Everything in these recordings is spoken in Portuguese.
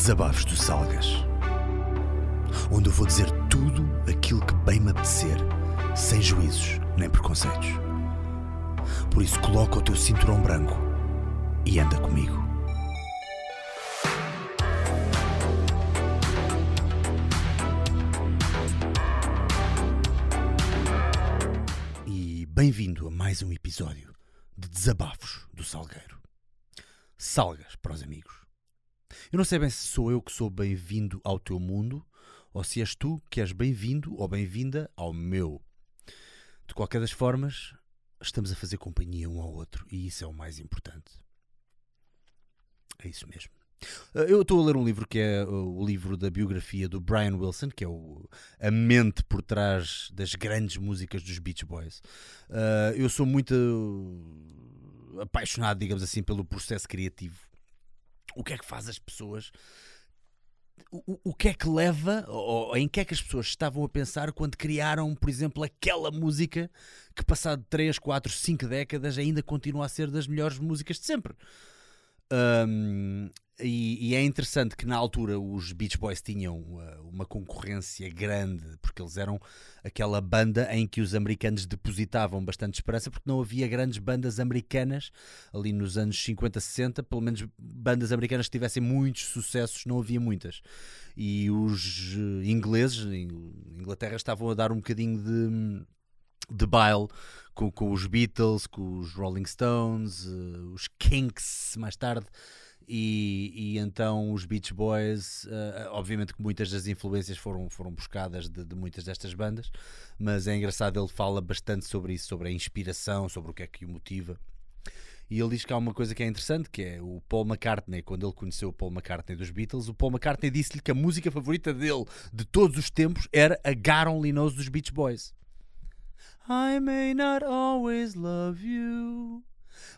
Desabafos do Salgas, onde eu vou dizer tudo aquilo que bem me apetecer, sem juízos nem preconceitos. Por isso, coloca o teu cinturão branco e anda comigo. E bem-vindo a mais um episódio de Desabafos do Salgueiro. Salgas para os amigos. Eu não sei bem se sou eu que sou bem-vindo ao teu mundo ou se és tu que és bem-vindo ou bem-vinda ao meu. De qualquer das formas, estamos a fazer companhia um ao outro e isso é o mais importante. É isso mesmo. Uh, Eu estou a ler um livro que é uh, o livro da biografia do Brian Wilson, que é o, a mente por trás das grandes músicas dos Beach Boys. Uh, eu sou muito apaixonado, digamos assim, pelo processo criativo. O que é que faz as pessoas? O, o- o que é que leva, ou, ou em que é que as pessoas estavam a pensar quando criaram, por exemplo, aquela música que, passado 3, 4, 5 décadas, ainda continua a ser das melhores músicas de sempre? Um, e, e é interessante que na altura os Beach Boys tinham uh, uma concorrência grande, porque eles eram aquela banda em que os americanos depositavam bastante esperança, porque não havia grandes bandas americanas ali nos anos 50, 60, pelo menos bandas americanas que tivessem muitos sucessos, não havia muitas. E os eh, ingleses, Inglaterra, estavam a dar um bocadinho de de baile com, com os Beatles, com os Rolling Stones, eh, os Kinks mais tarde. E, e então os Beach Boys, eh, obviamente que muitas das influências foram, foram buscadas de, de muitas destas bandas, mas é engraçado, ele fala bastante sobre isso, sobre a inspiração, sobre o que é que o motiva. E ele diz que há uma coisa que é interessante, que é o Paul McCartney, quando ele conheceu o Paul McCartney dos Beatles, o Paul McCartney disse-lhe que a música favorita dele de todos os tempos era a God Only Knows dos Beach Boys. I may not always love you,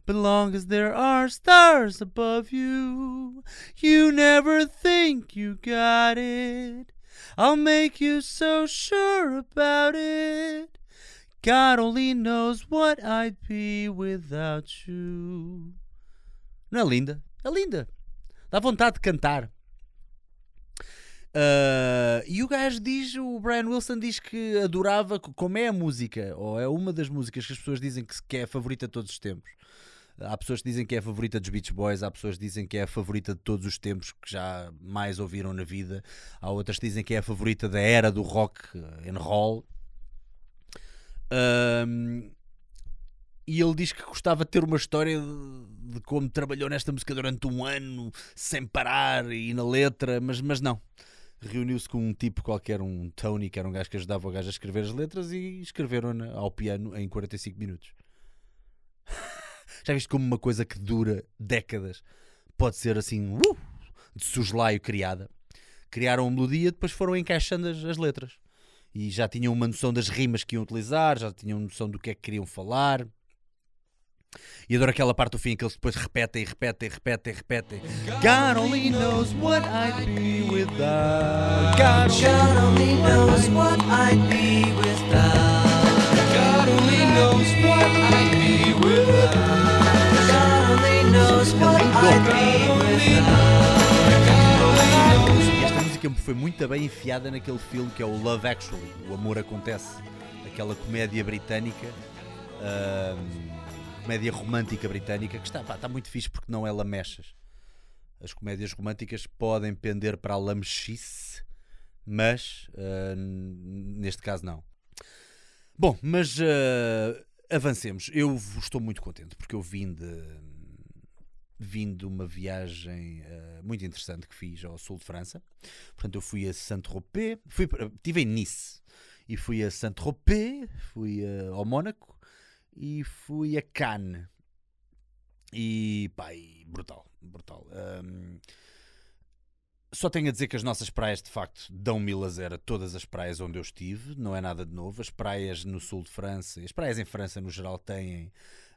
but long as there are stars above you, you never think you got it. I'll make you so sure about it. God only knows what I'd be without you. Não é linda? É linda. Dá vontade de cantar. Ah, e o gajo diz, o Brian Wilson diz que adorava, co- como é a música, ou é uma das músicas que as pessoas dizem que é a favorita de todos os tempos. Há pessoas que dizem que é a favorita dos Beach Boys, há pessoas que dizem que é a favorita de todos os tempos que já mais ouviram na vida, há outras que dizem que é a favorita da era do rock and roll. Ahm, e ele diz que gostava de ter uma história de, de como trabalhou nesta música durante um ano, sem parar e na letra, mas, mas não reuniu-se com um tipo qualquer, um Tony, que era um gajo que ajudava o gajo a escrever as letras e escreveram ao piano em 45 minutos. Já viste como uma coisa que dura décadas pode ser assim, uh, de soslaio criada? Criaram uma melodia, depois foram encaixando as, as letras. E já tinham uma noção das rimas que iam utilizar, já tinham noção do que é que queriam falar. E adoro aquela parte do fim que eles depois repetem, repetem, repetem, repetem. God only knows what I'd be without. God God only knows what I'd be without. God only knows what I'd be without. God only knows what I'd be without. Esta música foi muito bem enfiada naquele filme que é o Love Actually, O Amor Acontece, aquela comédia britânica, ahm, comédia romântica britânica, que está, pá, está muito fixe porque não é lamechas. As comédias românticas podem pender para a lamechice, mas n- neste caso não. Bom, mas ah, avancemos. Eu estou muito contente porque eu vim de vim de uma viagem eh, muito interessante que fiz ao sul de França. Portanto, eu fui a Saint-Tropez, fui, estive em Nice e fui a Saint-Tropez, fui eh, ao Mónaco e fui a Cannes. E pá, brutal, brutal. Ahm, só tenho a dizer que as nossas praias de facto dão mil a zero a todas as praias onde eu estive, não é nada de novo. As praias no sul de França, as praias em França no geral têm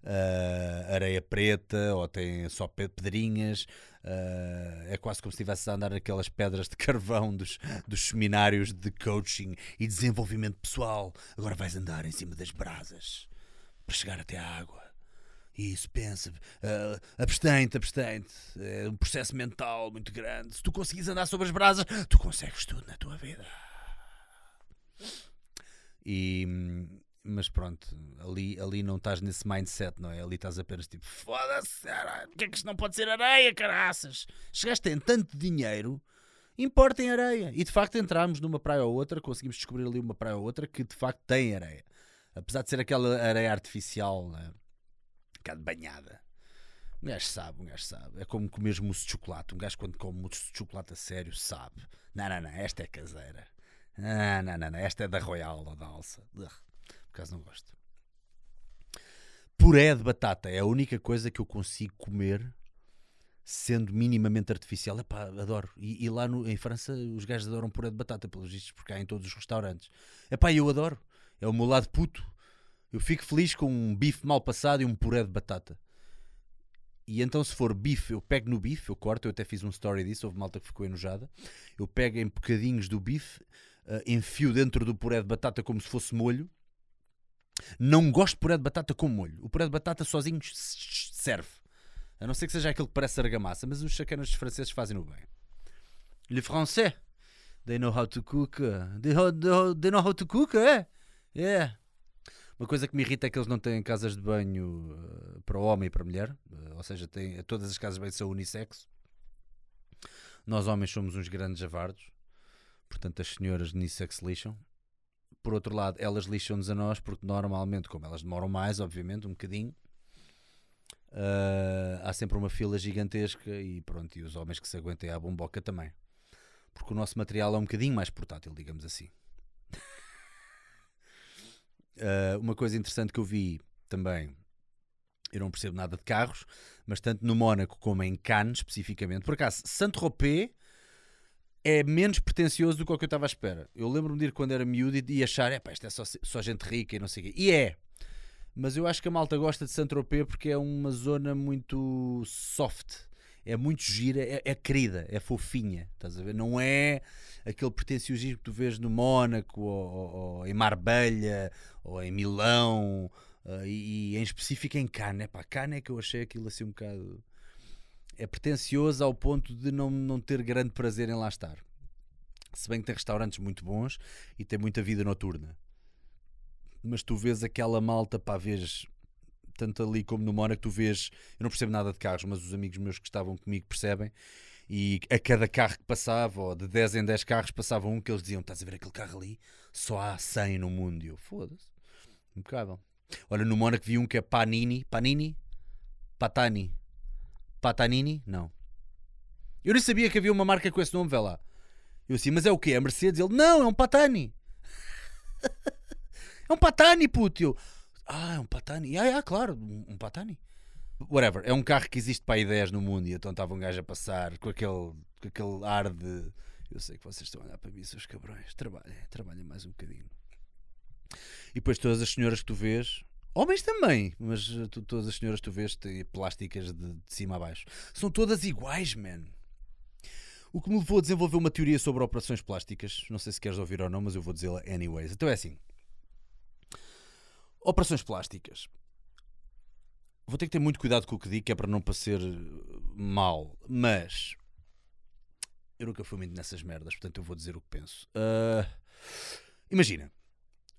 ah, areia preta ou têm só pe- pedrinhas. ah, é quase como se estivesse a andar naquelas pedras de carvão dos, dos seminários de coaching e desenvolvimento pessoal. Agora vais andar em cima das brasas para chegar até à água Isso, pensa. ah, abstente. É um processo mental muito grande. Se tu conseguires andar sobre as brasas, tu consegues tudo na tua vida. E, hum, mas pronto, ali, ali não estás nesse mindset, não é? Ali estás apenas tipo, foda-se, porque é que isto não pode ser areia, caraças? Chegaste em tanto dinheiro, importa em areia. E de facto entramos numa praia ou outra, conseguimos descobrir ali uma praia ou outra que de facto tem areia. Apesar de ser aquela areia artificial, né? um bocado banhada. Um gajo sabe, um gajo sabe. É como comer mousse de chocolate. Um gajo quando come mousse de chocolate a sério sabe. Não, não, não, esta é caseira. Não, não, não, esta é da Royal ou da Alça. Por acaso não gosto. Puré de batata é a única coisa que eu consigo comer sendo minimamente artificial. Epá, adoro. E, e lá no- em França os gajos adoram puré de batata, pelos vistos, porque há em todos os restaurantes. Epá, eu adoro. É o meu lado puto. Eu fico feliz com um bife mal passado e um puré de batata. E então, se for bife, eu pego no bife, eu corto. Eu até fiz um story disso. Houve malta que ficou enojada. Eu pego em bocadinhos do bife, eh, enfio dentro do puré de batata como se fosse molho. Não gosto de puré de batata com molho. O puré de batata sozinho serve. A não ser que seja aquele que parece argamassa, mas os chacanas franceses fazem-no bem. Le français, they know how to cook. They, they they know how to cook, é? Yeah. Uma coisa que me irrita é que eles não têm casas de banho uh, para homem e para mulher. Uh, ou seja, têm, todas as casas de banho são unissexo. Nós homens somos uns grandes javardos. Portanto, as senhoras unissex lixam. Por outro lado, elas lixam-nos a nós, porque normalmente, como elas demoram mais, obviamente, um bocadinho, uh, há sempre uma fila gigantesca e pronto, e os homens que se aguentem à bomboca também. Porque o nosso material é um bocadinho mais portátil, digamos assim. Uh, uma coisa interessante que eu vi também, eu não percebo nada de carros, mas tanto no Mónaco como em Cannes, especificamente, por acaso, Saint-Tropez é menos pretencioso do que o que eu estava à espera. Eu lembro-me de ir quando era miúdo e, achar, é isto é só, só gente rica e não sei o quê. E é, mas eu acho que a malta gosta de Saint-Tropez porque é uma zona muito soft. É muito gira, é, é querida, é fofinha, estás a ver? Não é aquele pretenciosismo que tu vês no Mónaco ou, ou- ou em Marbella ou em Milão ah, e, e em específico em Cannes. Epá, Cannes é que eu achei aquilo assim um bocado... É pretencioso ao ponto de não, não ter grande prazer em lá estar. Se bem que tem restaurantes muito bons e tem muita vida noturna. Mas tu vês aquela malta, pá, vês tanto ali como no Mónaco, tu vês. Eu não percebo nada de carros, mas os amigos meus que estavam comigo percebem. E a cada carro que passava, ou de 10 em 10 carros, passava um que eles diziam: Estás a ver aquele carro ali? Só há 100 no mundo. E eu, foda-se. Impecável. Olha, no Mónaco vi um que é Panini. Panini? Patani. Patanini? Não. Eu nem sabia que havia uma marca com esse nome, vê lá. Eu assim, mas é o quê? É Mercedes? Ele, não, é um Patani. é um Patani, puto. Eu, ah, é um Patani. Ah, é, claro, um, Patani. Whatever, é um carro que existe para 10 no mundo e então estava um gajo a passar com aquele, com aquele ar de eu sei que vocês estão a olhar para mim, seus cabrões, trabalhem, trabalhem mais um bocadinho. E depois todas as senhoras que tu vês, homens também, mas uh, tu- todas as senhoras tu vês plásticas de, de cima a baixo, são todas iguais, man. O que me levou a desenvolver uma teoria sobre operações plásticas, não sei se queres ouvir ou não, mas eu vou dizê-la anyways. Então é assim: operações plásticas. Vou ter que ter muito cuidado com o que digo, que é para não parecer uh, mal, mas eu nunca fui muito nessas merdas, portanto eu vou dizer o que penso. Ah, imagina,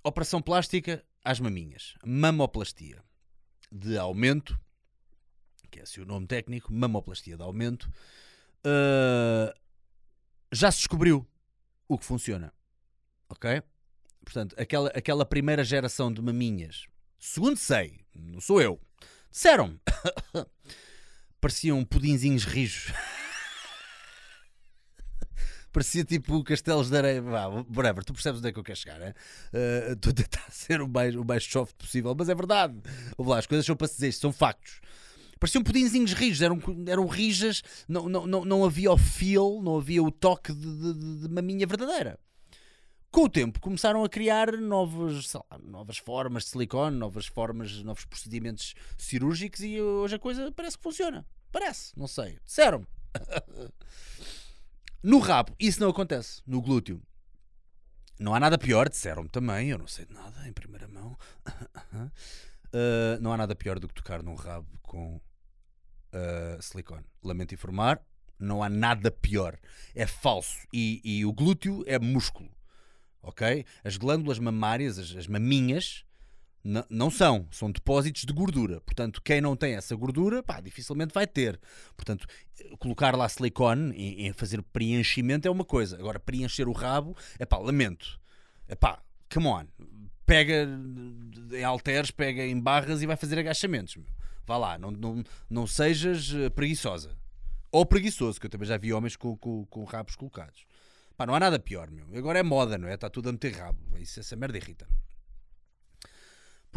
operação plástica às maminhas, mamoplastia de aumento, que é assim o nome técnico, mamoplastia de aumento. Ah, já se descobriu o que funciona, ok? Portanto, aquela, aquela primeira geração de maminhas, segundo sei, não sou eu, disseram-me, pareciam pudinzinhos rijos. Parecia tipo castelos de areia. Vá, whatever, tu percebes onde é que eu quero chegar, né? Uh, Estou a tentar ser o mais, o mais soft possível, mas é verdade. Ouve lá, as coisas são para se dizer, são factos. Pareciam pudinzinhos rijos, eram, eram rijas, não, não, não, não havia o feel, não havia o toque de, de, de- maminha verdadeira. Com o tempo começaram a criar novas, lá, novas formas de silicone, novas formas, novos procedimentos cirúrgicos e hoje a coisa parece que funciona. Parece, não sei. Disseram-me. No rabo, isso não acontece. No glúteo. Não há nada pior, disseram-me também, eu não sei de nada, em primeira mão. Uh, não há nada pior do que tocar num rabo com uh, silicone. Lamento informar, não há nada pior. É falso. E, e o glúteo é músculo. Ok? As glândulas mamárias, as, as maminhas, não são. São depósitos de gordura. Portanto, quem não tem essa gordura, pá, dificilmente vai ter. Portanto, colocar lá silicone em fazer preenchimento é uma coisa. Agora, preencher o rabo, é pá, lamento. É pá, come on. Pega em halteres, pega em barras e vai fazer agachamentos. meu. Vá lá, não, não, não sejas eh, preguiçosa. Ou preguiçoso, que eu também já vi homens com, com, com rabos colocados. Pá, não há nada pior, meu. Agora é moda, não é? Está tudo a meter rabo. Isso, essa merda irrita-me.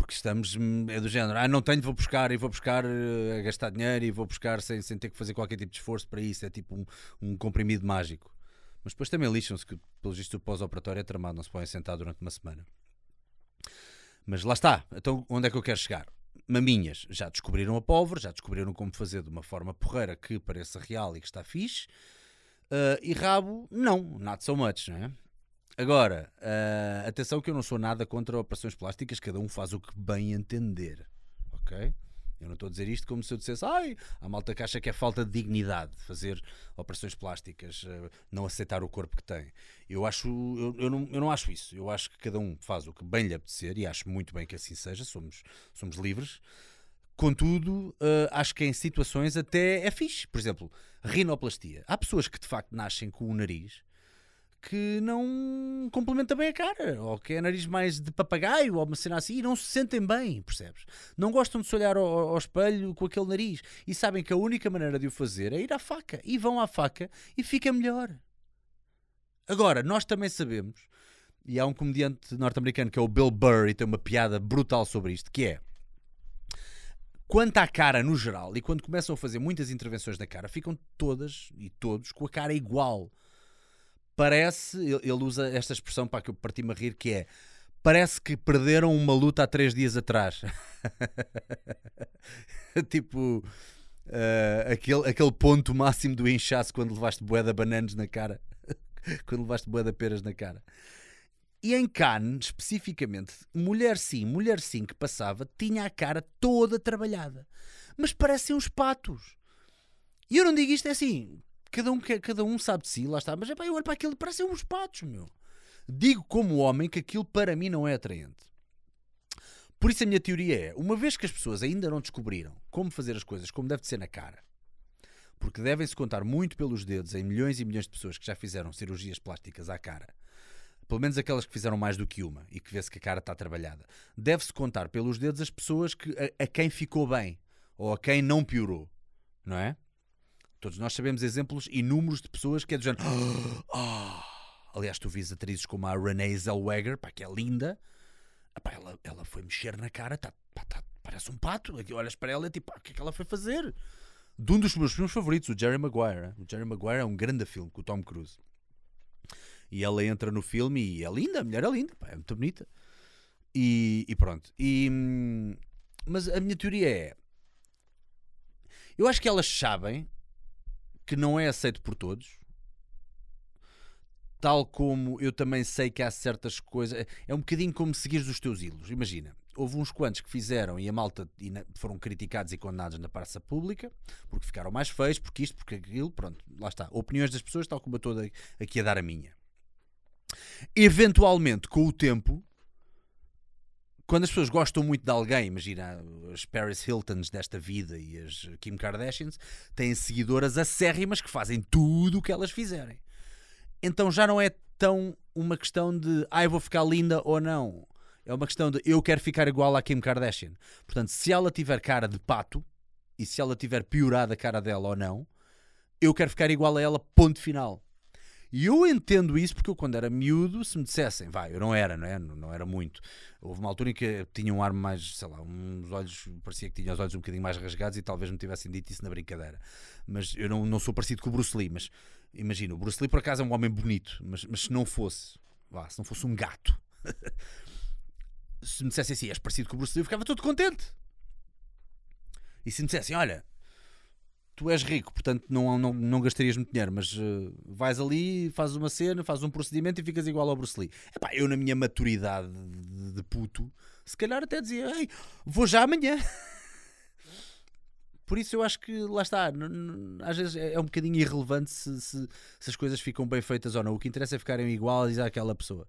Porque estamos, hum, é do género, ah, não tenho, vou buscar e vou buscar eh, a gastar dinheiro e vou buscar sem, sem ter que fazer qualquer tipo de esforço para isso. É tipo um, um comprimido mágico. Mas depois também lixam-se que, pelo visto, o pós-operatório é tramado, não se podem sentar durante uma semana. Mas lá está. Então, onde é que eu quero chegar? Maminhas, já descobriram a pólvora, já descobriram como fazer de uma forma porreira que pareça real e que está fixe. Uh, e rabo, não, not so much, não é? Agora, uh, atenção que eu não sou nada contra operações plásticas, cada um faz o que bem entender, ok? Eu não estou a dizer isto como se eu dissesse, ai, a malta que acha que é falta de dignidade fazer operações plásticas, uh, não aceitar o corpo que tem. Eu acho, eu, eu não, eu não acho isso. Eu acho que cada um faz o que bem lhe apetecer e acho muito bem que assim seja, somos, somos livres. Contudo, uh, acho que em situações até é fixe. Por exemplo, rinoplastia. Há pessoas que de facto nascem com o nariz que não complementa bem a cara, ou que é nariz mais de papagaio, ou uma cena assim, e não se sentem bem, percebes? Não gostam de se olhar ao, ao espelho com aquele nariz e sabem que a única maneira de o fazer é ir à faca, e vão à faca e fica melhor. Agora, nós também sabemos, e há um comediante norte-americano que é o Bill Burr, e tem uma piada brutal sobre isto, que é quanto à cara no geral, e quando começam a fazer muitas intervenções na cara, ficam todas e todos com a cara igual. Parece, ele usa esta expressão para que eu parti-me a rir, que é parece que perderam uma luta há três dias atrás. tipo, eh, aquele, aquele ponto máximo do inchaço quando levaste bué de bananas na cara. quando levaste bué de peras na cara. E em Cannes, especificamente, mulher sim, mulher sim que passava, tinha a cara toda trabalhada. Mas parecem uns patos. E eu não digo isto é assim, cada um, cada um sabe de si, lá está. Mas epá, eu olho para aquilo, parecem uns patos, meu. Digo como homem que aquilo para mim não é atraente. Por isso a minha teoria é, uma vez que as pessoas ainda não descobriram como fazer as coisas como deve de ser na cara, porque devem-se contar muito pelos dedos em milhões e milhões de pessoas que já fizeram cirurgias plásticas à cara, pelo menos aquelas que fizeram mais do que uma e que vê-se que a cara está trabalhada, deve-se contar pelos dedos as pessoas que, a, a quem ficou bem ou a quem não piorou, não é? Todos nós sabemos exemplos inúmeros de pessoas que é do género. "Ah." Aliás, tu vis atrizes como a Renee Zellweger, pá, que é linda. Epá, ela, ela foi mexer na cara, tá, pá, tá- parece um pato. Aqui olhas para ela e tipo, "Ah, o que é que ela foi fazer? De um dos meus filmes favoritos, o Jerry Maguire. O Jerry Maguire é um grande filme com o Tom Cruise. E ela entra no filme e é linda, a mulher é linda, pá, é muito bonita. E, e pronto. E, hum, mas a minha teoria é: eu acho que elas sabem que não é aceito por todos. Tal como eu também sei que há certas coisas. É um bocadinho como seguires os teus ídolos. Imagina, houve uns quantos que fizeram e a malta e foram criticados e condenados na praça pública porque ficaram mais feios, porque isto, porque aquilo. Pronto, lá está. Opiniões das pessoas, tal como eu estou aqui a dar a minha. Eventualmente, com o tempo, quando as pessoas gostam muito de alguém, imagina as Paris Hiltons desta vida e as Kim Kardashians, têm seguidoras acérrimas que fazem tudo o que elas fizerem. Então já não é tão uma questão de ah, eu vou ficar linda ou não. É uma questão de eu quero ficar igual à Kim Kardashian. Portanto, se ela tiver cara de pato e se ela tiver piorado a cara dela ou não, eu quero ficar igual a ela, ponto final. E eu entendo isso porque eu, quando era miúdo, se me dissessem, vai, eu não era, não é? Não, não era muito. Houve uma altura em que tinha um ar mais, sei lá, uns olhos, parecia que tinha os olhos um bocadinho mais rasgados e talvez me tivessem dito isso na brincadeira. Mas eu não, não sou parecido com o Bruce Lee, mas imagina, o Bruce Lee por acaso é um homem bonito, mas, mas se não fosse, vá, se não fosse um gato, se me dissessem assim, és parecido com o Bruce Lee, eu ficava todo contente. E se me dissessem, olha, tu és rico, portanto não, não, não gastarias muito dinheiro, mas eh, vais ali, fazes uma cena, fazes um procedimento e ficas igual ao Bruce Lee. Epá, eu na minha maturidade de, de puto, se calhar até dizia, Ei, vou já amanhã. Por isso eu acho que lá está, às vezes é é um bocadinho irrelevante se, se- se as coisas ficam bem feitas ou não. O que interessa é ficarem iguais àquela pessoa.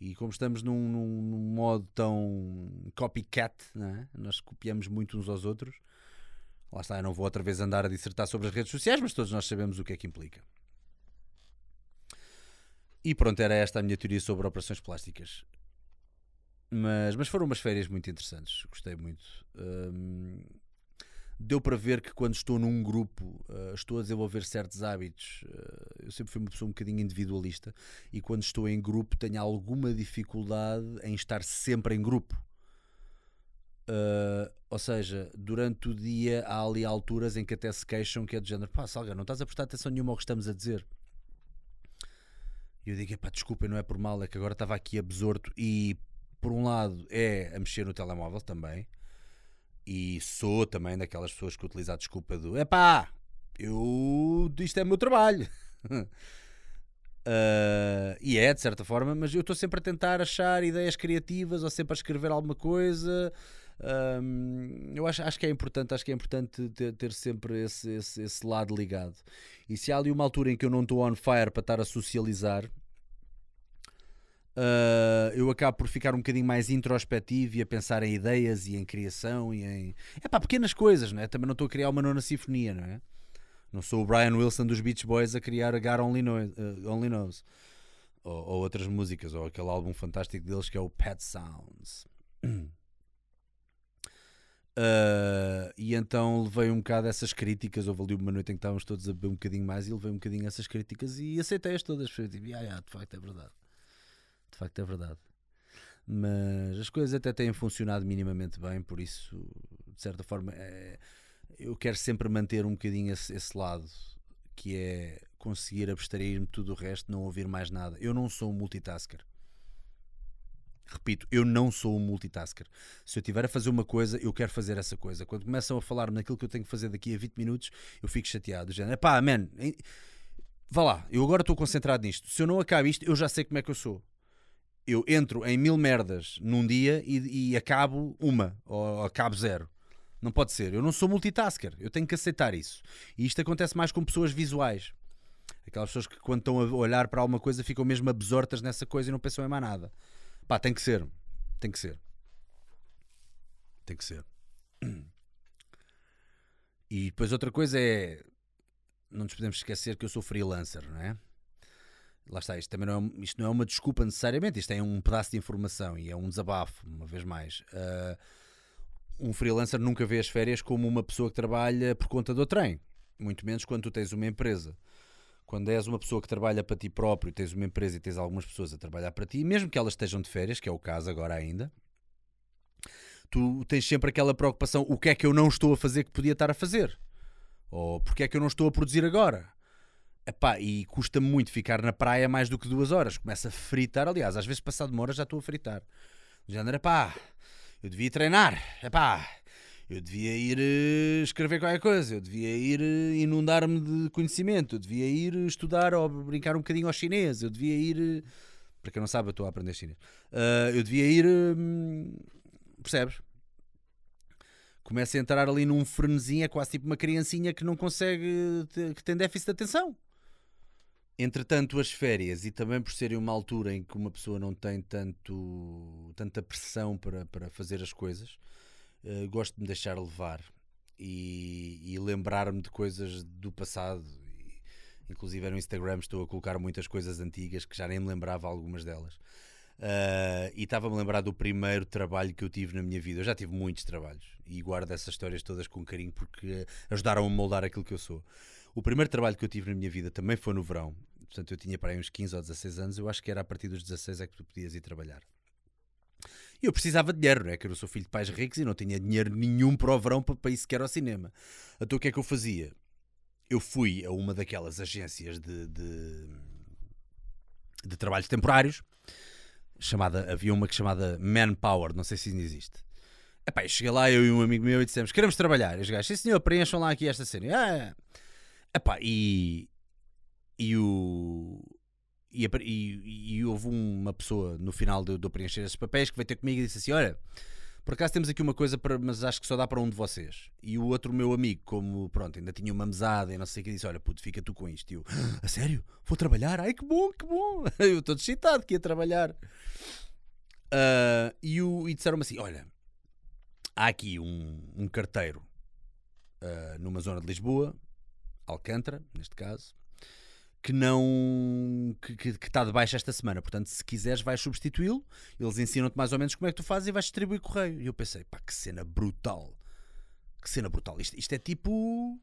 E como estamos num, num- num modo tão copycat, é? nós copiamos muito uns aos outros. Lá está, eu não vou outra vez andar a dissertar sobre as redes sociais, mas todos nós sabemos o que é que implica. E pronto, era esta a minha teoria sobre operações plásticas. Mas, mas foram umas férias muito interessantes, gostei muito. Hum, deu para ver que quando estou num grupo uh, estou a desenvolver certos hábitos. Uh, eu sempre fui uma pessoa um bocadinho individualista e quando estou em grupo tenho alguma dificuldade em estar sempre em grupo. Uh, ou seja, durante o dia há ali alturas em que até se queixam que é do género, pá, Salga, não estás a prestar atenção nenhuma ao que estamos a dizer. E eu digo, pá, desculpa, não é por mal, é que agora estava aqui absorto e por um lado é a mexer no telemóvel também e sou também daquelas pessoas que utilizam a desculpa do epá, eu isto é meu trabalho. Ah, e é, de certa forma, mas eu estou sempre a tentar achar ideias criativas ou sempre a escrever alguma coisa. Eu acho, acho que é importante, acho que é importante ter, ter sempre esse, esse, esse lado ligado. E se há ali uma altura em que eu não estou on fire para estar a socializar, ah, eu acabo por ficar um bocadinho mais introspectivo e a pensar em ideias e em criação e em. É pá, pequenas coisas, não é? Também não estou a criar uma nona sinfonia, não é? Não sou o Brian Wilson dos Beach Boys a criar a God Only, Knows, eh, Only Knows. Ou, ou outras músicas, ou aquele álbum fantástico deles que é o Pet Sounds. Ah, e então levei um bocado essas críticas. Houve ali uma noite em que estávamos todos a beber um bocadinho mais e levei um bocadinho essas críticas e aceitei-as todas. Foi tipo, "Ya, ya, de facto é verdade. De facto é verdade. Mas as coisas até têm funcionado minimamente bem, por isso, de certa forma, é- eu quero sempre manter um bocadinho esse, esse lado que é conseguir abstrair-me tudo o resto, não ouvir mais nada. Eu não sou um multitasker. Repito, eu não sou um multitasker. Se eu estiver a fazer uma coisa, eu quero fazer essa coisa. Quando começam a falar-me naquilo que eu tenho que fazer daqui a 20 minutos, eu fico chateado. Do género, pá, man, vá lá, eu agora estou concentrado nisto. Se eu não acabo isto, eu já sei como é que eu sou. Eu entro em mil merdas num dia e, e acabo uma, ou acabo zero. Não pode ser. Eu não sou multitasker. Eu tenho que aceitar isso. E isto acontece mais com pessoas visuais. Aquelas pessoas que, quando estão a olhar para alguma coisa, ficam mesmo absortas nessa coisa e não pensam em mais nada. Pá, tem que ser. Tem que ser. Tem que ser. E depois outra coisa é. Não nos podemos esquecer que eu sou freelancer, não é? Lá está, isto também não é, isto não é uma desculpa necessariamente, isto é um pedaço de informação e é um desabafo, uma vez mais. Ah, um freelancer nunca vê as férias como uma pessoa que trabalha por conta do trem, muito menos quando tu tens uma empresa. Quando és uma pessoa que trabalha para ti próprio, tens uma empresa e tens algumas pessoas a trabalhar para ti, mesmo que elas estejam de férias, que é o caso agora ainda, tu tens sempre aquela preocupação: o que é que eu não estou a fazer que podia estar a fazer? Ou porque é que eu não estou a produzir agora? Epá, e custa muito ficar na praia mais do que duas horas. Começa a fritar, aliás, às vezes passado uma hora já estou a fritar. Do género, epá, eu devia treinar, epá, eu devia ir eh, escrever qualquer coisa, eu devia ir eh, inundar-me de conhecimento, eu devia ir eh, estudar ou brincar um bocadinho ao chinês, eu devia ir. Para quem não sabe, eu estou a aprender chinês. Eu devia ir. percebes? Começa a entrar ali num frenesim, é quase tipo uma criancinha que não consegue, que tem déficit de atenção. Entretanto, as férias, e também por serem uma altura em que uma pessoa não tem tanto, tanta pressão para, para fazer as coisas, eh, gosto de me deixar levar e, e lembrar-me de coisas do passado. E, inclusive no Instagram estou a colocar muitas coisas antigas que já nem me lembrava algumas delas. Ah, e estava-me a lembrar do primeiro trabalho que eu tive na minha vida. Eu já tive muitos trabalhos e guardo essas histórias todas com carinho porque ajudaram a moldar aquilo que eu sou. O primeiro trabalho que eu tive na minha vida também foi no verão. Portanto, eu tinha para aí uns 15 ou 16 anos. Eu acho que era a partir dos 16 é que tu podias ir trabalhar. E eu precisava de dinheiro, não é? Que eu sou filho de pais ricos e não tinha dinheiro nenhum para o verão para, para ir sequer ao cinema. Então o que é que eu fazia? Eu fui a uma daquelas agências de, de, de trabalhos temporários chamada, havia uma que chamada Manpower, não sei se ainda existe. Epá, eu cheguei lá, eu e um amigo meu, e dissemos: Queremos trabalhar. E os gajos, sim senhor, preencham lá aqui esta cena. Ah, é. Epá, e. E o. E, e- e houve uma pessoa no final de eu preencher esses papéis que veio ter comigo e disse assim: Olha, Por acaso temos aqui uma coisa, para, mas acho que só dá para um de vocês. E o outro meu amigo, como pronto, ainda tinha uma mesada e não sei o que, disse: Olha, puto, fica tu com isto. E eu, a sério? Vou trabalhar? Ai que bom, que bom. Eu estou excitado que ia trabalhar. Ah, e, o, e disseram-me assim: Olha, há aqui um, um carteiro ah, numa zona de Lisboa, Alcântara, neste caso, que não que, que, que está de baixo esta semana. Portanto, se quiseres, vais substituí-lo. Eles ensinam-te mais ou menos como é que tu fazes e vais distribuir correio. E eu pensei, pá, que cena brutal. Que cena brutal. Isto, isto é tipo.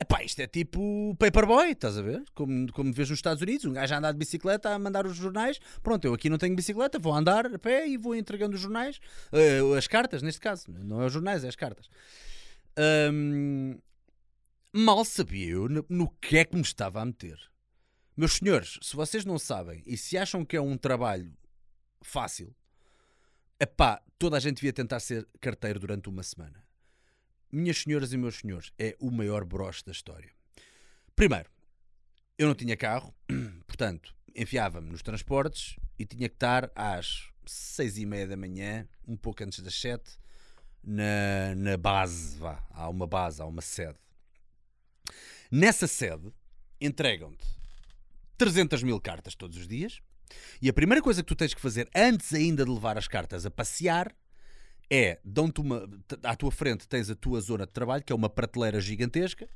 Epá, isto é tipo Paperboy, estás a ver? Como, como vês nos Estados Unidos, um gajo a andar de bicicleta a mandar os jornais. Pronto, eu aqui não tenho bicicleta, vou andar a pé e vou entregando os jornais, eh, as cartas, neste caso. Não é os jornais, é as cartas. Ahm, mal sabia eu no, que é que me estava a meter. Meus senhores, se vocês não sabem e se acham que é um trabalho fácil, epá, toda a gente devia tentar ser carteiro durante uma semana. Minhas senhoras e meus senhores, é o maior broche da história. Primeiro, eu não tinha carro, portanto, enfiava-me nos transportes e tinha que estar às seis e meia da manhã, um pouco antes das sete, na, na base, vá, há uma base, há uma sede. Nessa sede, entregam-te 300 mil cartas todos os dias e a primeira coisa que tu tens que fazer antes ainda de levar as cartas a passear é, dão-te uma, à tua frente tens a tua zona de trabalho, que é uma prateleira gigantesca,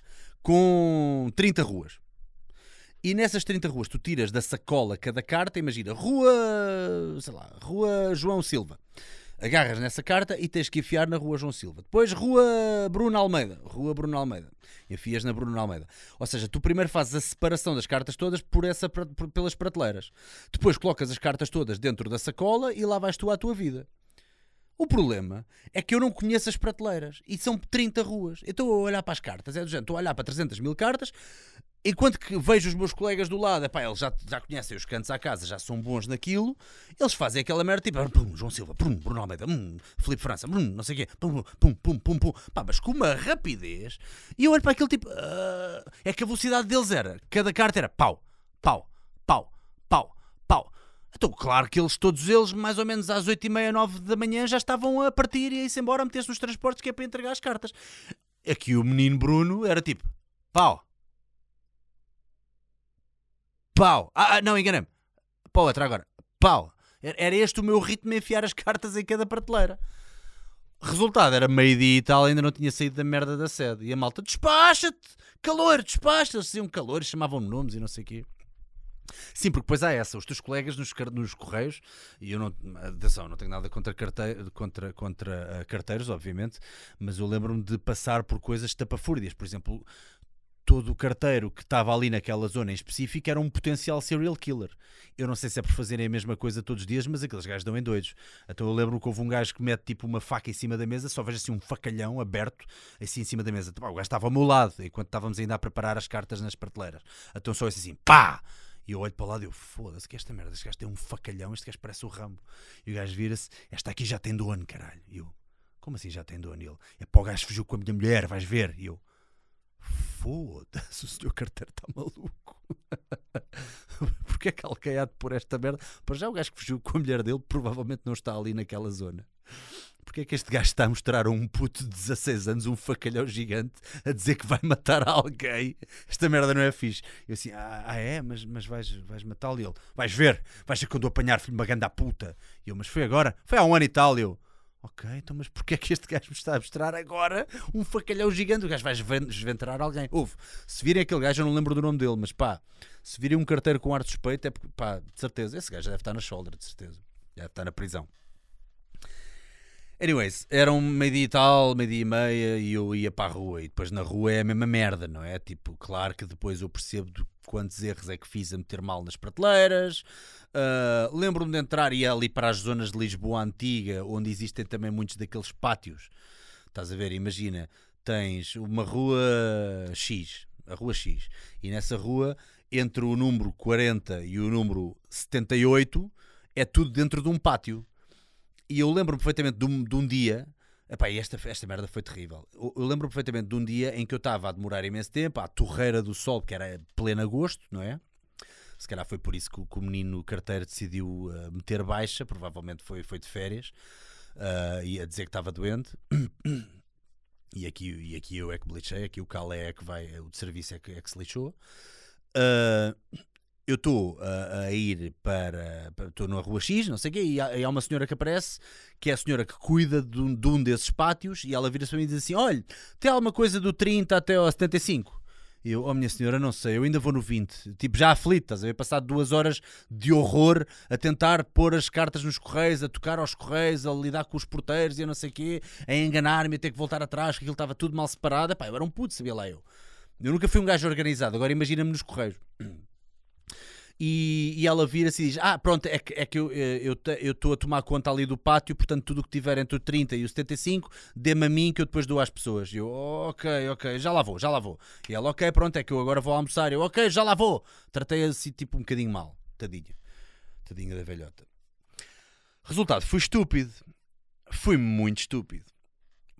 com 30 ruas. E nessas 30 ruas tu tiras da sacola cada carta, imagina, rua, sei lá, rua João Silva. Agarras nessa carta e tens que enfiar na rua João Silva. Depois rua Bruno Almeida, rua Bruno Almeida. Enfias na Bruno Almeida. Ou seja, tu primeiro fazes a separação das cartas todas por essa, por- pelas prateleiras. Depois colocas as cartas todas dentro da sacola e lá vais tu à tua vida. O problema é que eu não conheço as prateleiras e são 30 ruas. Eu estou a olhar para as cartas, é do estou a olhar para 300 mil cartas, enquanto que vejo os meus colegas do lado, epá, eles já, já conhecem os cantos à casa, já são bons naquilo, eles fazem aquela merda tipo pum, João Silva, pum, Bruno Almeida, Felipe França, pum, não sei o quê, pum, pum, pum, pum, pum, pá, mas com uma rapidez. E eu olho para aquele tipo, ah, é que a velocidade deles era, cada carta era pau, pau, pau, pau, pau. Então, claro que eles, todos eles, mais ou menos às 8h30, 9 da manhã, já estavam a partir e a ir-se embora, a meter-se nos transportes que é para entregar as cartas. Aqui o menino Bruno era tipo, pau, pau, ah, ah, não, enganei-me, pau, outra agora, pau. Era este o meu ritmo enfiar as cartas em cada prateleira. Resultado, era meio-dia e tal, ainda não tinha saído da merda da sede. E a malta, despacha-te, calor, despacha-te. Eles diziam calor, chamavam-me nomes e não sei o quê. Sim, porque depois há essa, os teus colegas nos, nos correios, e eu não, atenção, não tenho nada contra, carte- contra, contra ah, carteiros, obviamente, mas eu lembro-me de passar por coisas tapafúrdias, por exemplo, todo o carteiro que estava ali naquela zona em específico era um potencial serial killer. Eu não sei se é por fazerem a mesma coisa todos os dias, mas aqueles gajos dão em doidos. Então eu lembro que houve um gajo que mete tipo uma faca em cima da mesa, só vejo assim um facalhão aberto assim em cima da mesa. O gajo estava ao meu lado, enquanto estávamos ainda a preparar as cartas nas prateleiras. Então só esse assim, pá! E eu olho para o lado e eu, foda-se que esta merda, este gajo tem um facalhão, este gajo parece o Rambo. E o gajo vira-se, esta aqui já tem dono, caralho. E eu, como assim já tem dono? E ele, é para o gajo fugiu com a minha mulher, vais ver. E eu, foda-se, o senhor carteiro está maluco. Porque é que alguém há de pôr esta merda? Para já o gajo que fugiu com a mulher dele provavelmente não está ali naquela zona. Porque é que este gajo está a mostrar a um puto de 16 anos um facalhão gigante a dizer que vai matar alguém? Esta merda não é fixe. Eu assim, ah, ah, é? Mas, mas vais, vais matá-lo? E ele, vais ver, vais ver quando eu apanhar filho de uma ganda puta. E eu, mas foi agora? Foi há um ano e tal. E eu, ok, então mas porquê é que este gajo me está a mostrar agora um facalhão gigante? O gajo vai esven- desventurar alguém. Houve, se virem aquele gajo, eu não lembro do nome dele, mas pá, se virem um carteiro com ar de suspeito, é porque, pá, de certeza, esse gajo deve estar na shoulder, de certeza. Deve estar na prisão. Anyways, eram meio-dia e tal, meio-dia e meia e eu ia para a rua. E depois na rua é a mesma merda, não é? Tipo, claro que depois eu percebo de quantos erros é que fiz a meter mal nas prateleiras. Ah, Lembro-me de entrar e ir ali para as zonas de Lisboa antiga, onde existem também muitos daqueles pátios. Estás a ver? Imagina, tens uma rua X, a rua X, e nessa rua, entre o número 40 e o número 78, é tudo dentro de um pátio. E eu lembro perfeitamente de um, de um dia. Epá, esta, esta merda foi terrível. Eu, eu lembro perfeitamente de um dia em que eu estava a demorar imenso tempo, à torreira do sol, que era pleno agosto, não é? Se calhar foi por isso que, que o menino carteiro decidiu uh, meter baixa, provavelmente foi, foi de férias. ah, e a dizer que estava doente. E aqui, e aqui eu é que me lixei, aqui o Calé é que vai, o de serviço é que, é que se lixou. Ah, eu estou a, a ir para. Estou na rua X, não sei o quê, e há, e há uma senhora que aparece, que é a senhora que cuida de um, de um desses pátios, e ela vira-se para mim e diz assim: Olha, tem alguma coisa do 30 até ao 75? E eu, oh minha senhora, não sei, eu ainda vou no 20. Tipo, já aflito, estás a ver? Passado duas horas de horror a tentar pôr as cartas nos correios, a tocar aos correios, a lidar com os porteiros e a não sei o quê, a enganar-me, a ter que voltar atrás, que aquilo estava tudo mal separado. Epá, eu era um puto, sabia lá eu. Eu nunca fui um gajo organizado, agora imagina-me nos correios. E, e ela vira-se e diz: Ah, pronto, é que, é que eu eh, eu estou a tomar conta ali do pátio, portanto, tudo o que tiver entre o 30 e o 75, dê-me a mim que eu depois dou às pessoas. E eu, ok, ok, já lá vou, já lá vou. E ela, ok, pronto, é que eu agora vou almoçar. Eu, ok, já lá vou. Tratei assim, tipo, um bocadinho mal. Tadinha. Tadinha da velhota. Resultado, fui estúpido. Fui muito estúpido.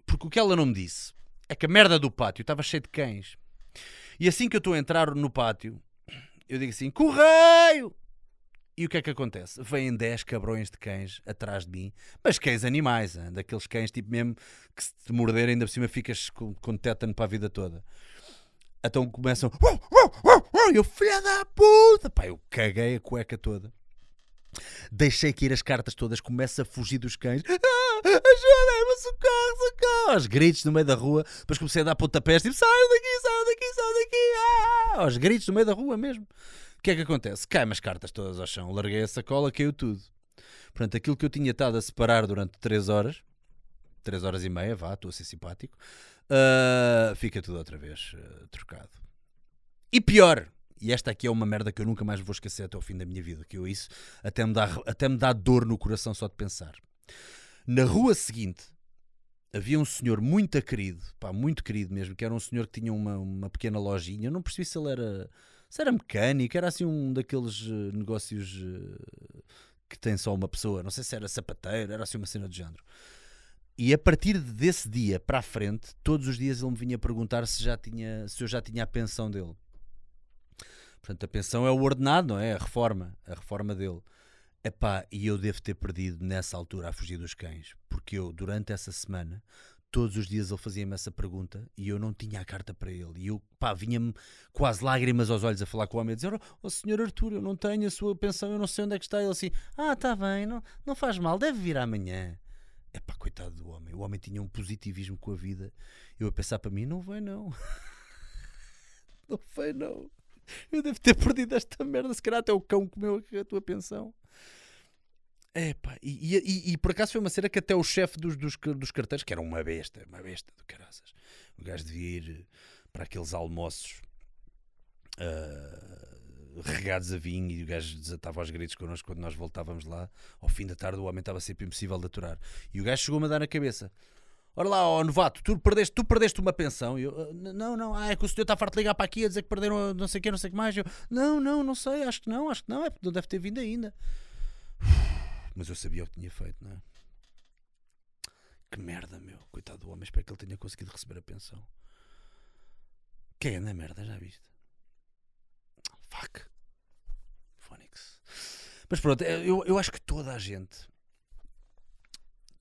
Porque o que ela não me disse é que a merda do pátio estava cheio de cães. E assim que eu estou a entrar no pátio, eu digo assim: correio! E o que é que acontece? Vêm 10 cabrões de cães atrás de mim, mas cães animais, hein? daqueles cães tipo mesmo que se te morderem ainda por cima ficas com, com tétano para a vida toda. Então começam, "Uau, uau, uau, uau", e eu, filha da puta, pá, eu caguei a cueca toda. Deixei cair as cartas todas, começo a fugir dos cães. Ah, Ajuda-me, socorro, socorro! Aos gritos no meio da rua. Depois comecei a dar pontapés, tipo, saiam daqui, saiam daqui, saiam daqui! Ah! Aos gritos no meio da rua mesmo. O que é que acontece? Caem as cartas todas ao chão. Larguei a sacola, caiu tudo. Portanto, aquilo que eu tinha estado a separar durante 3 horas, 3 horas e meia, vá, estou a ser simpático, ah, fica tudo outra vez ah, trocado. E pior, e esta aqui é uma merda que eu nunca mais vou esquecer até ao fim da minha vida, que eu isso até me dá, até me dá dor no coração só de pensar. Na rua seguinte havia um senhor muito querido, pá, muito querido mesmo, que era um senhor que tinha uma, uma pequena lojinha. Eu não percebi se ele era, se era mecânico, era assim um daqueles eh, negócios eh, que tem só uma pessoa. Não sei se era sapateiro, era assim uma cena do género. E a partir desse dia para a frente, todos os dias ele me vinha perguntar se, já tinha, se eu já tinha a pensão dele. Portanto, a pensão é o ordenado, não é? A reforma, a reforma dele. Epá, e eu devo ter perdido nessa altura a fugir dos cães, porque eu, durante essa semana, todos os dias ele fazia-me essa pergunta e eu não tinha a carta para ele. E eu, pá, vinha-me quase lágrimas aos olhos a falar com o homem, a dizer: Oh, oh senhor Arthur, eu não tenho a sua pensão, eu não sei onde é que está. Ele assim: Ah, está bem, não, não faz mal, deve vir amanhã. Epá, coitado do homem. O homem tinha um positivismo com a vida. Eu a pensar para mim: Não vai, não. não vai, não. Eu devo ter perdido esta merda. Se calhar até o cão comeu a tua pensão. É pá, e, e- e por acaso foi uma cena que até o chefe dos, dos, dos carteiros, que era uma besta, uma besta do caraças, o gajo devia ir para aqueles almoços ah, regados a vinho e o gajo desatava aos gritos connosco quando nós voltávamos lá. Ao fim da tarde o homem estava sempre impossível de aturar. E o gajo chegou-me a dar na cabeça. Ora lá, ó novato, tu perdeste, tu perdeste uma pensão. Eu, "Ah, não, não, ah, é que o senhor está farto de ligar para aqui a dizer que perderam não sei o que, não sei o que mais. Eu, não, não, não sei, acho que não, acho que não, é porque não deve ter vindo ainda. Mas eu sabia o que tinha feito, não é? Que merda, meu. Coitado do homem, espero que ele tenha conseguido receber a pensão. Que é na merda, já viste? Fuck. Phonics. Mas pronto, eu, eu acho que toda a gente.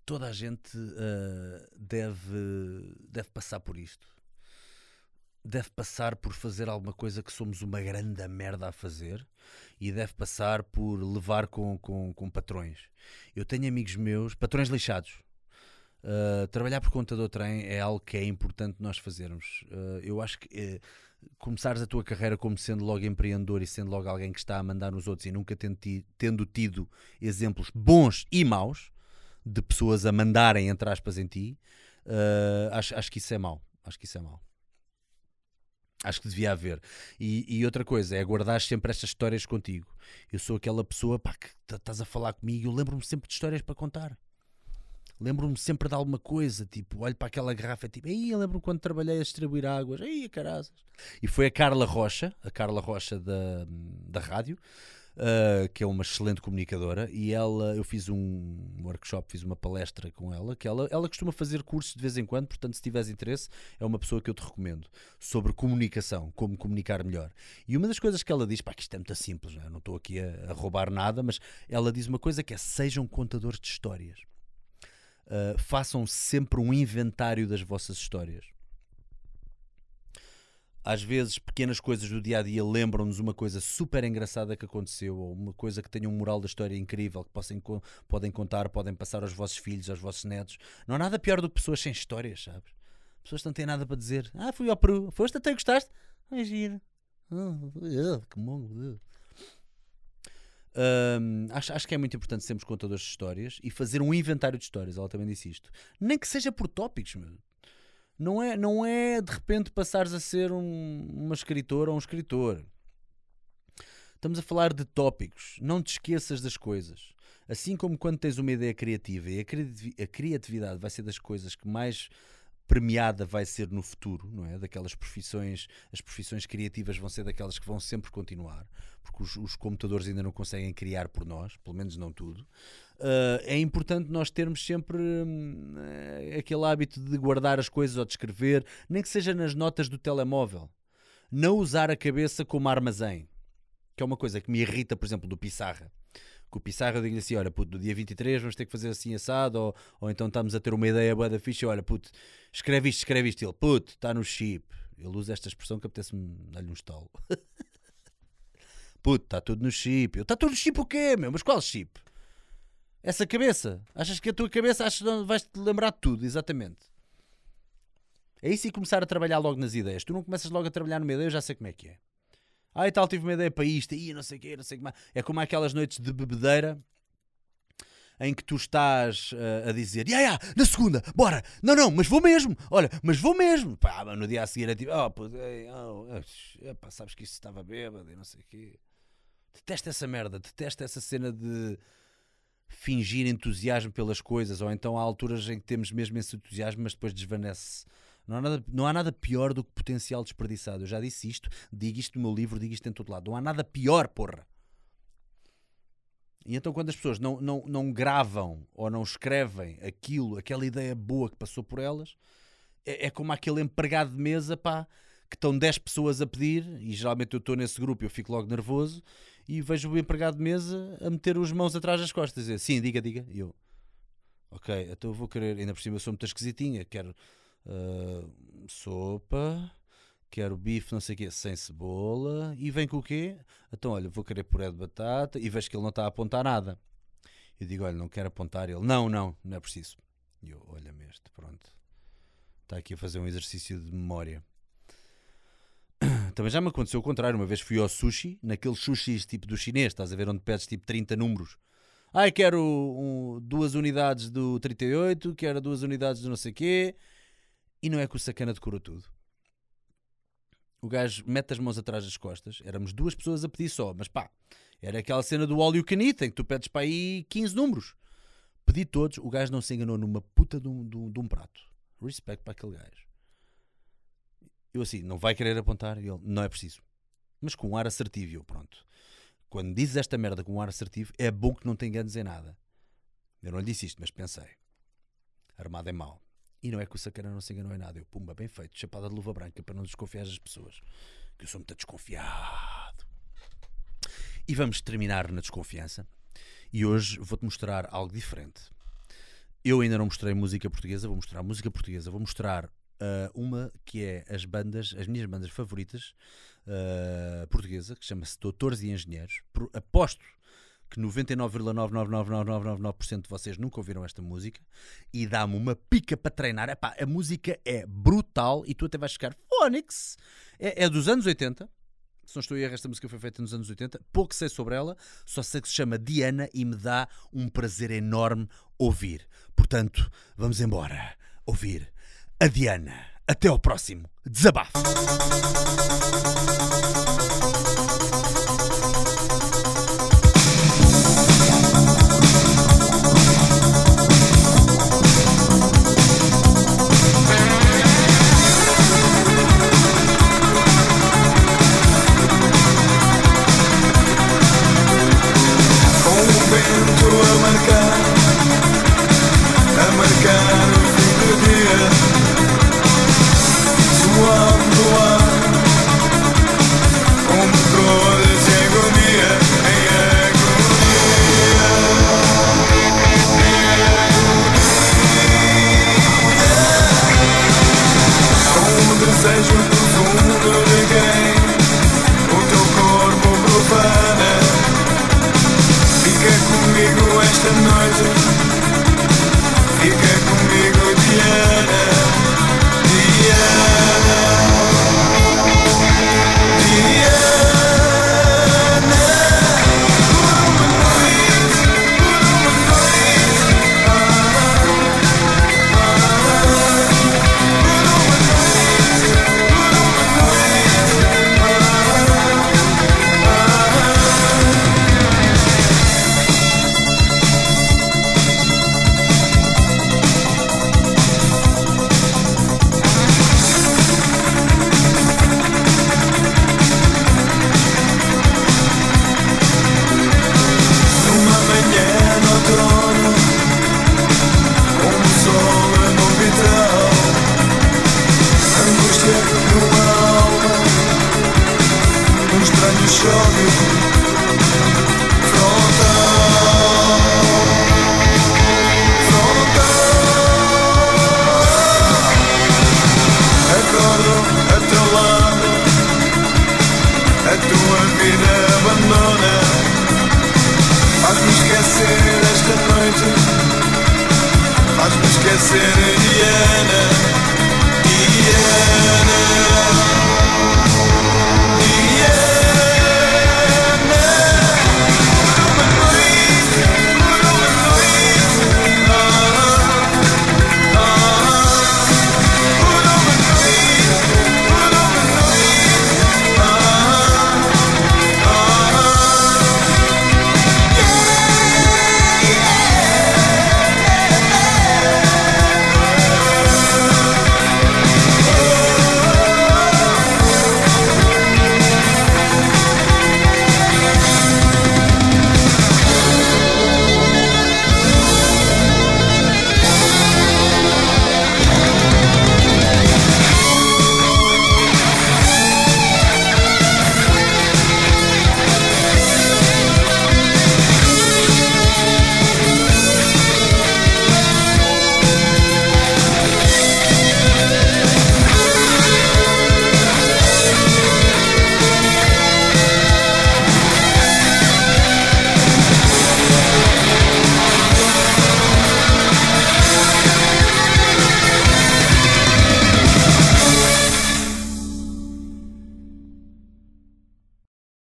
Toda a gente ah, deve, deve passar por isto. Deve passar por fazer alguma coisa que somos uma grande merda a fazer e deve passar por levar com, com, com patrões. Eu tenho amigos meus, patrões lixados. Uh, trabalhar por conta do trem é algo que é importante nós fazermos. Uh, eu acho que eh, começares a tua carreira como sendo logo empreendedor e sendo logo alguém que está a mandar nos outros e nunca tendo, ti- tendo tido exemplos bons e maus de pessoas a mandarem, entre aspas, em ti, uh, acho, acho que isso é mau. Acho que isso é mau. Acho que devia haver. E, e outra coisa é guardar sempre estas histórias contigo. Eu sou aquela pessoa pá, que estás a falar comigo e eu lembro-me sempre de histórias para contar. Lembro-me sempre de alguma coisa, tipo, olho para aquela garrafa, tipo, aí eu lembro-me quando trabalhei a distribuir águas, aí carazas. E foi a Carla Rocha, a Carla Rocha da, da rádio, ah, que é uma excelente comunicadora, e ela, eu fiz um workshop, fiz uma palestra com ela, que ela, ela costuma fazer cursos de vez em quando, portanto, se tiveres interesse, é uma pessoa que eu te recomendo, sobre comunicação, como comunicar melhor. E uma das coisas que ela diz, pá, que isto é muito simples, não é? Não estou aqui a, a roubar nada, mas ela diz uma coisa que é, sejam contadores de histórias. Uh, façam sempre um inventário das vossas histórias. Às vezes, pequenas coisas do dia a dia lembram-nos uma coisa super engraçada que aconteceu, ou uma coisa que tenha um moral da história incrível, que possam, podem contar, podem passar aos vossos filhos, aos vossos netos. Não há nada pior do que pessoas sem histórias, sabes? Pessoas que não têm nada para dizer. Ah, fui ao Peru. Foste até gostaste? Ai, giro. Ah, ah, que mongo. Hum, acho, acho que é muito importante sermos contadores de histórias e fazer um inventário de histórias. Ela também disse isto. Nem que seja por tópicos, meu. Não é, não é de repente passares a ser um- uma escritora ou um escritor. Estamos a falar de tópicos. Não te esqueças das coisas. Assim como quando tens uma ideia criativa e a criativi- a criatividade vai ser das coisas que mais premiada vai ser no futuro, não é? Daquelas profissões, as profissões criativas vão ser daquelas que vão sempre continuar, porque os, os computadores ainda não conseguem criar por nós, pelo menos não tudo. Uh, é importante nós termos sempre hum, eh, aquele hábito de guardar as coisas ou de escrever, nem que seja nas notas do telemóvel. Não usar a cabeça como armazém, que é uma coisa que me irrita, por exemplo, do Pissarra. Que o Pissarra diga assim: olha, puto, no dia 23 vamos ter que fazer assim assado, ou, ou então estamos a ter uma ideia boa da ficha, olha, puto, escreve isto, escreve isto. Ele, puto, está no chip. Ele usa esta expressão que apetece-me dar-lhe um estalo. puto, está tudo no chip. Está tudo no chip o quê, meu? Mas qual chip? Essa cabeça. Achas que a tua cabeça achas vais-te lembrar de tudo, exatamente. É isso e começar a trabalhar logo nas ideias. Tu não começas logo a trabalhar numa ideia, eu já sei como é que é. Ah, e tal, tive uma ideia para isto, e não sei o quê, não sei o que mais. É como aquelas noites de bebedeira em que tu estás uh, a dizer, ya, ya, na segunda, bora, não, não, mas vou mesmo, olha, mas vou mesmo. Pá, no dia a seguir é tipo, oh, pô, ei, oh, epá, sabes que isto estava bêbado e não sei o quê. Detesto essa merda, detesto essa cena de fingir entusiasmo pelas coisas, ou então há alturas em que temos mesmo esse entusiasmo, mas depois desvanece. Não há, nada, não há nada pior do que potencial desperdiçado. Eu já disse isto, digo isto no meu livro, digo isto em todo lado. Não há nada pior, porra. E então, quando as pessoas não, não, não gravam ou não escrevem aquilo, aquela ideia boa que passou por elas, é, é como aquele empregado de mesa, pá, que estão 10 pessoas a pedir, e geralmente eu estou nesse grupo eu fico logo nervoso, e vejo o empregado de mesa a meter as mãos atrás das costas, dizer sim, diga, diga. E eu, ok, então eu vou querer, ainda por cima eu sou muito esquisitinha, quero ah, sopa, quero bife, não sei o quê, sem cebola, e vem com o quê? Então, olha, vou querer puré de batata, e vejo que ele não está a apontar nada. Eu digo, olha, não quero apontar. Ele, não, não, não é preciso. E eu, olha-me este, pronto. Está aqui a fazer um exercício de memória. Também já me aconteceu o contrário. Uma vez fui ao sushi, naqueles sushis tipo do chinês, estás a ver onde pedes tipo 30 números. Ai, quero um- duas unidades do 38, quero duas unidades do não sei quê. E não é que o sacana decorou tudo. O gajo mete as mãos atrás das costas. Éramos duas pessoas a pedir só, mas pá, era aquela cena do all you can eat, em que tu pedes para aí 15 números. Pedi todos, o gajo não se enganou numa puta de um, de um- de um prato. Respect para aquele gajo. Eu assim, não vai querer apontar? Ele, não é preciso. Mas com um ar assertivo, eu, pronto. Quando dizes esta merda com um ar assertivo, é bom que não te enganes em nada. Eu não lhe disse isto, mas pensei. Armado é mau. E não é que o sacana não se enganou em nada. Eu, pumba, bem feito, chapada de luva branca para não desconfiar das pessoas. Que eu sou muito desconfiado. E vamos terminar na desconfiança. E hoje vou-te mostrar algo diferente. Eu ainda não mostrei música portuguesa, vou mostrar música portuguesa, vou mostrar ah, uma que é as bandas, as minhas bandas favoritas ah, portuguesa, que chama-se Doutores e Engenheiros. Por- aposto que 99,99999% de vocês nunca ouviram esta música e dá-me uma pica para treinar. Epá, a música é brutal e tu até vais ficar Phonics. É, é dos anos 80. Se não estou a errar, esta música foi feita nos anos 80. Pouco sei sobre ela, só sei que se chama Diana e me dá um prazer enorme ouvir. Portanto, vamos embora ouvir a Diana. Até ao próximo desabafo.